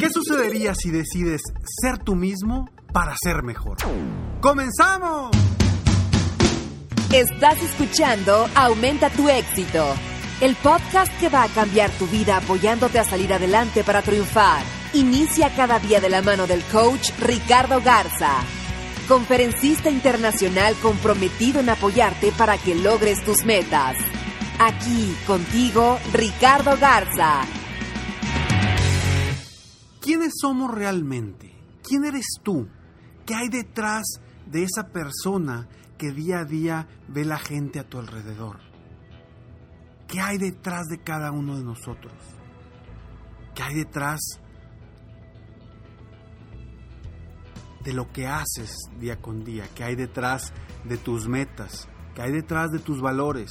¿Qué sucedería si decides ser tú mismo para ser mejor? ¡Comenzamos! Estás escuchando Aumenta tu éxito, el podcast que va a cambiar tu vida apoyándote a salir adelante para triunfar. Inicia cada día de la mano del coach Ricardo Garza, conferencista internacional comprometido en apoyarte para que logres tus metas. Aquí contigo, Ricardo Garza ¿Quiénes somos realmente? ¿Quién eres tú? ¿Qué hay detrás de esa persona que día a día ve la gente a tu alrededor? ¿Qué hay detrás de cada uno de nosotros? ¿Qué hay detrás de lo que haces día con día? ¿Qué hay detrás de tus metas? ¿Qué hay detrás de tus valores?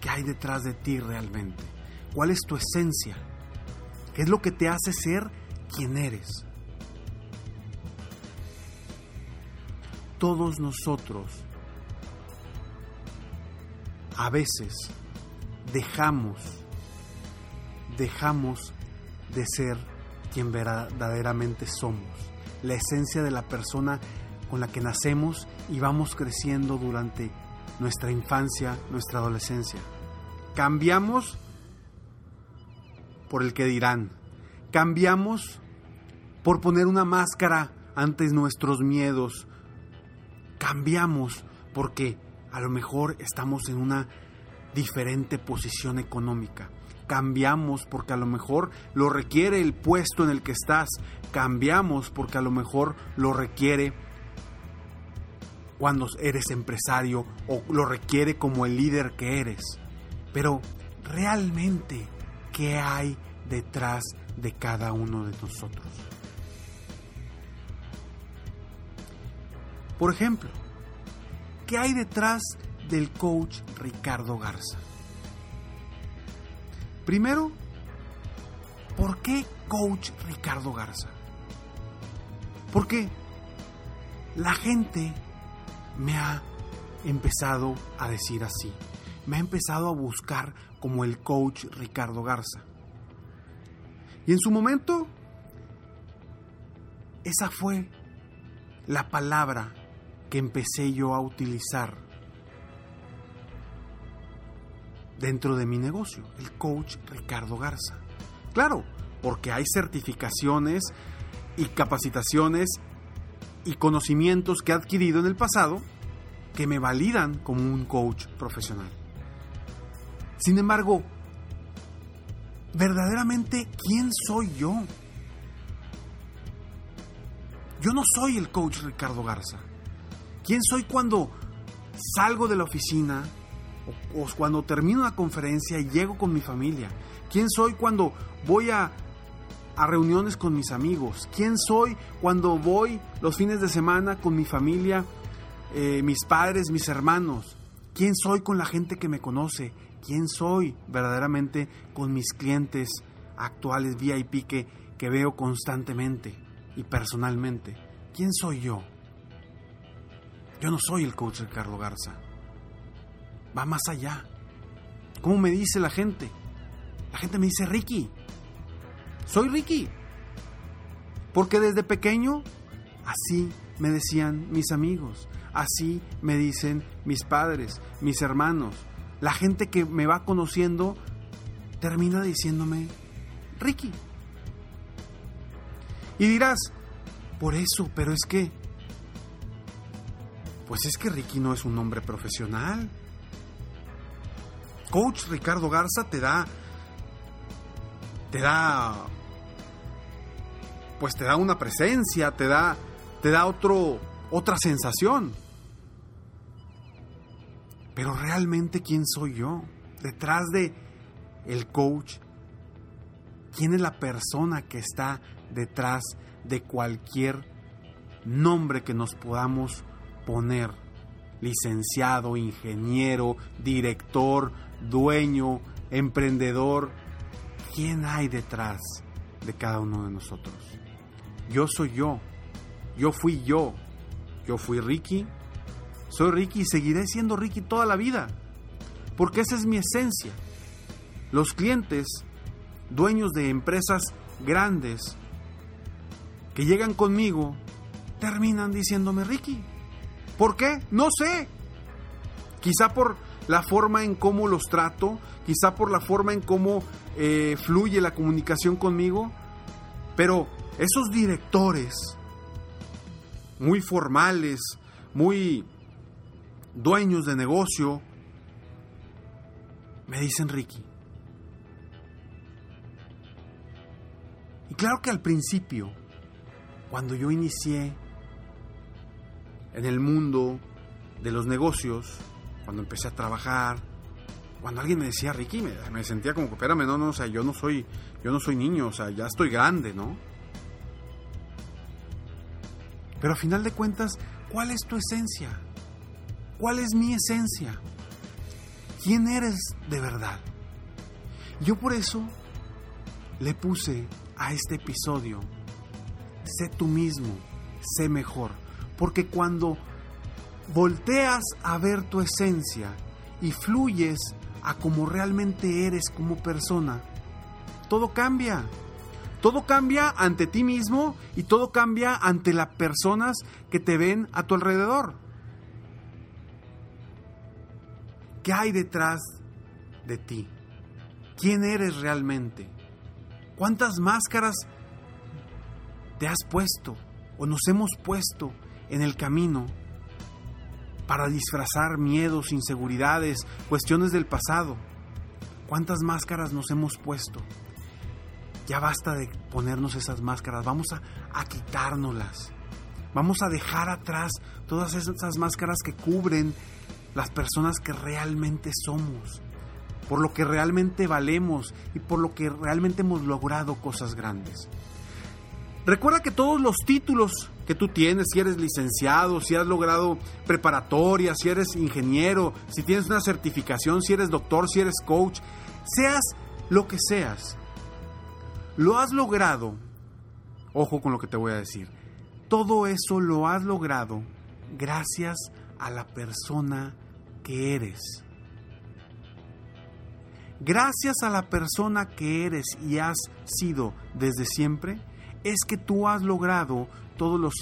¿Qué hay detrás de ti realmente? ¿Cuál es tu esencia? ¿Qué es lo que te hace ser quien eres? Todos nosotros a veces dejamos, dejamos de ser quien verdaderamente somos, la esencia de la persona con la que nacemos y vamos creciendo durante nuestra infancia, nuestra adolescencia. Cambiamos por el que dirán. Cambiamos por poner una máscara ante nuestros miedos. Cambiamos porque a lo mejor estamos en una diferente posición económica. Cambiamos porque a lo mejor lo requiere el puesto en el que estás. Cambiamos porque a lo mejor lo requiere cuando eres empresario o lo requiere como el líder que eres. Pero realmente qué hay detrás de cada uno de nosotros. Por ejemplo, ¿qué hay detrás del coach Ricardo Garza? Primero, ¿por qué coach Ricardo Garza? Porque la gente me ha empezado a decir así me ha empezado a buscar como el coach Ricardo Garza. Y en su momento, esa fue la palabra que empecé yo a utilizar dentro de mi negocio, el coach Ricardo Garza. Claro, porque hay certificaciones y capacitaciones y conocimientos que he adquirido en el pasado que me validan como un coach profesional. Sin embargo, verdaderamente, ¿quién soy yo? Yo no soy el coach Ricardo Garza. ¿Quién soy cuando salgo de la oficina o, cuando termino una conferencia y llego con mi familia? ¿Quién soy cuando voy a, reuniones con mis amigos? ¿Quién soy cuando voy los fines de semana con mi familia, eh, mis padres, mis hermanos? ¿Quién soy con la gente que me conoce? Quién soy verdaderamente con mis clientes actuales VIP que, que veo constantemente y personalmente. ¿Quién soy yo? Yo no soy el coach Ricardo Garza. Va más allá. ¿Cómo me dice la gente? La gente me dice Ricky. Soy Ricky. Porque desde pequeño así me decían mis amigos, así me dicen mis padres, mis hermanos, la gente que me va conociendo termina diciéndome, Ricky. Y dirás, por eso, pero es que... Pues es que Ricky no es un hombre profesional. Coach Ricardo Garza te da... Te da... Pues te da una presencia, te da... Te da otro... Otra sensación. Pero realmente, ¿quién soy yo? Detrás de el coach, ¿quién es la persona que está detrás de cualquier nombre que nos podamos poner? Licenciado, ingeniero, director, dueño, emprendedor. ¿Quién hay detrás de cada uno de nosotros? Yo soy yo. Yo fui yo. Yo fui Ricky. Soy Ricky y seguiré siendo Ricky toda la vida. Porque esa es mi esencia. Los clientes, dueños de empresas grandes, que llegan conmigo, terminan diciéndome Ricky. ¿Por qué? No sé. Quizá por la forma en cómo los trato, quizá por la forma en cómo eh, fluye la comunicación conmigo, pero esos directores muy formales, muy dueños de negocio, me dicen Ricky. Y claro que al principio, cuando yo inicié en el mundo de los negocios, cuando empecé a trabajar, cuando alguien me decía Ricky, me, sentía como que, espérame, no, no, o sea, yo no soy, yo no soy niño, o sea, ya estoy grande, ¿no? Pero a final de cuentas, ¿cuál es tu esencia? ¿Cuál es mi esencia? ¿Quién eres de verdad? Yo por eso le puse a este episodio, sé tú mismo, sé mejor. Porque cuando volteas a ver tu esencia y fluyes a como realmente eres como persona, todo cambia. Todo cambia ante ti mismo y todo cambia ante las personas que te ven a tu alrededor. ¿Qué hay detrás de ti? ¿Quién eres realmente? ¿Cuántas máscaras te has puesto o nos hemos puesto en el camino para disfrazar miedos, inseguridades, cuestiones del pasado? ¿Cuántas máscaras nos hemos puesto? Ya basta de ponernos esas máscaras, vamos a, a quitárnoslas. Vamos a dejar atrás todas esas máscaras que cubren las personas que realmente somos por lo que realmente valemos y por lo que realmente hemos logrado cosas grandes. Recuerda que todos los títulos que tú tienes, si eres licenciado, si has logrado preparatoria, si eres ingeniero, si tienes una certificación, si eres doctor, si eres coach, seas lo que seas, lo has logrado, ojo con lo que te voy a decir, todo eso lo has logrado gracias a la persona que eres. Gracias a la persona que eres y has sido desde siempre, es que tú has logrado todos los,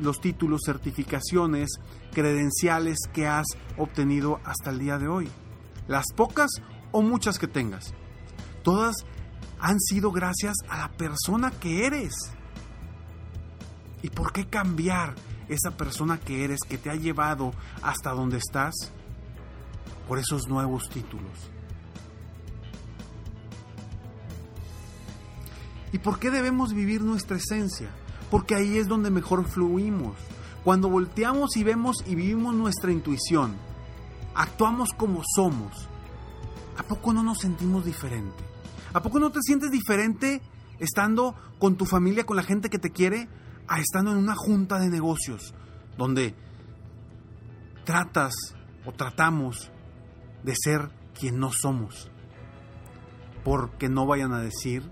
los, títulos, certificaciones, credenciales que has obtenido hasta el día de hoy. Las pocas o muchas que tengas. Todas han sido gracias a la persona que eres. ¿Y por qué cambiar esa persona que eres que te ha llevado hasta donde estás? Por esos nuevos títulos. ¿Y por qué debemos vivir nuestra esencia? Porque ahí es donde mejor fluimos. Cuando volteamos y vemos y vivimos nuestra intuición, actuamos como somos, ¿a poco no nos sentimos diferente? ¿A poco no te sientes diferente estando con tu familia, con la gente que te quiere, a estando en una junta de negocios donde tratas o tratamos de ser quien no somos? Porque no vayan a decir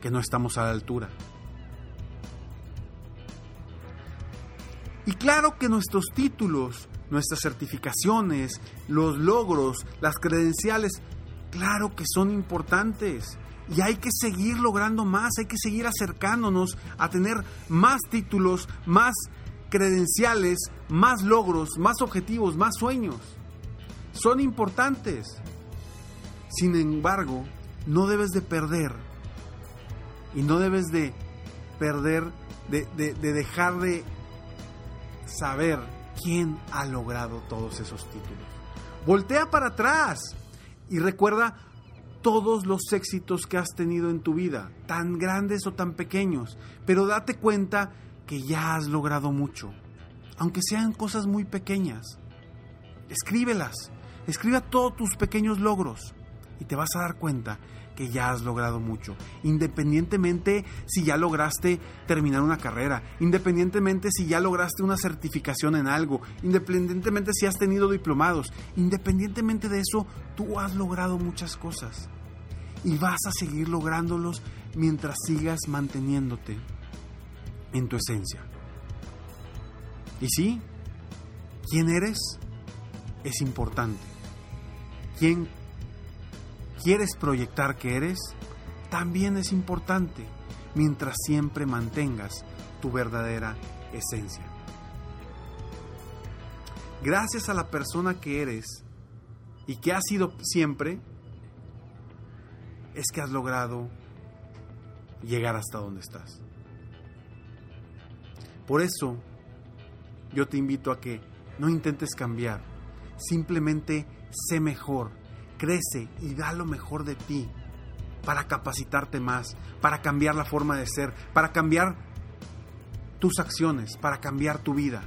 que no estamos a la altura. Y claro que nuestros títulos, nuestras certificaciones, los logros, las credenciales, claro que son importantes. Y hay que seguir logrando más, hay que seguir acercándonos a tener más títulos, más credenciales, más logros, más objetivos, más sueños. Son importantes. Sin embargo, no debes de perder Y no debes de perder, de, de, de dejar de saber quién ha logrado todos esos títulos. Voltea para atrás y recuerda todos los éxitos que has tenido en tu vida, tan grandes o tan pequeños, pero date cuenta que ya has logrado mucho, aunque sean cosas muy pequeñas. Escríbelas, escribe todos tus pequeños logros y te vas a dar cuenta que ya has logrado mucho, independientemente si ya lograste terminar una carrera, independientemente si ya lograste una certificación en algo, independientemente si has tenido diplomados, independientemente de eso, tú has logrado muchas cosas y vas a seguir lográndolos mientras sigas manteniéndote en tu esencia. Y sí, quién eres es importante. Quién quieres proyectar que eres también es importante, mientras siempre mantengas tu verdadera esencia. Gracias a la persona que eres y que has sido siempre, es que has logrado llegar hasta donde estás. Por eso, yo te invito a que no intentes cambiar, simplemente sé mejor, crece y da lo mejor de ti para capacitarte más, para cambiar la forma de ser, para cambiar tus acciones, para cambiar tu vida,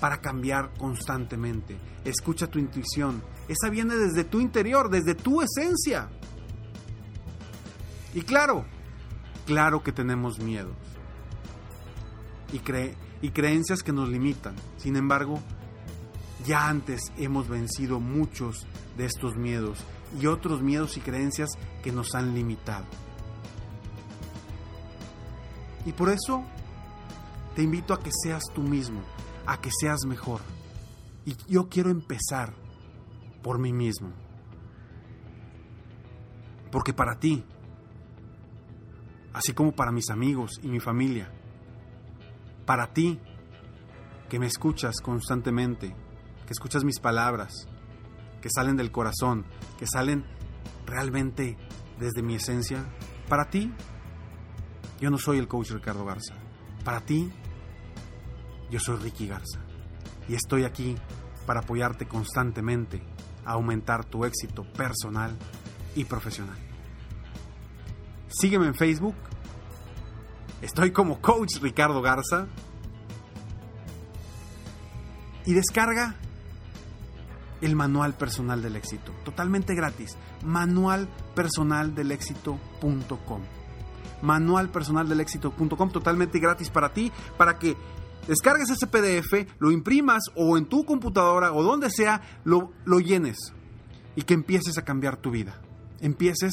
para cambiar constantemente. Escucha tu intuición, esa viene desde tu interior, desde tu esencia. Y claro, claro que tenemos miedos y, y creencias que nos limitan. Sin embargo, ya antes hemos vencido muchos de estos miedos y otros miedos y creencias que nos han limitado. Y por eso te invito a que seas tú mismo, a que seas mejor. Y yo quiero empezar por mí mismo. Porque para ti, así como para mis amigos y mi familia, para ti que me escuchas constantemente, que escuchas mis palabras, que salen del corazón, que salen realmente desde mi esencia, para ti, yo no soy el coach Ricardo Garza. Para ti, yo soy Ricky Garza. Y estoy aquí para apoyarte constantemente a aumentar tu éxito personal y profesional. Sígueme en Facebook. Estoy como Coach Ricardo Garza. Y descarga el manual personal del éxito, totalmente gratis. Manualpersonaldelexito.com. Manualpersonaldelexito.com, totalmente gratis para ti, para que descargues ese PDF, lo imprimas o en tu computadora o donde sea, lo, lo llenes y que empieces a cambiar tu vida. Empieces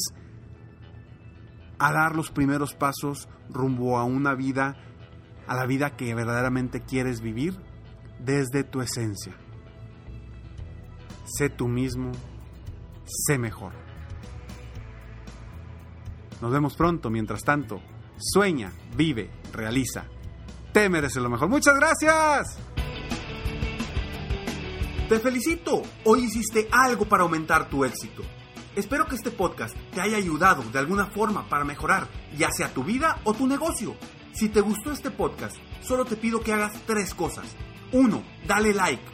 a dar los primeros pasos rumbo a una vida, a la vida que verdaderamente quieres vivir desde tu esencia sé tú mismo, sé mejor. Nos vemos pronto, mientras tanto, sueña, vive, realiza. Te mereces lo mejor. Muchas gracias. Te felicito. Hoy hiciste algo para aumentar tu éxito. Espero que este podcast te haya ayudado de alguna forma para mejorar ya sea tu vida o tu negocio. Si te gustó este podcast, solo te pido que hagas tres cosas. Uno, Dale like.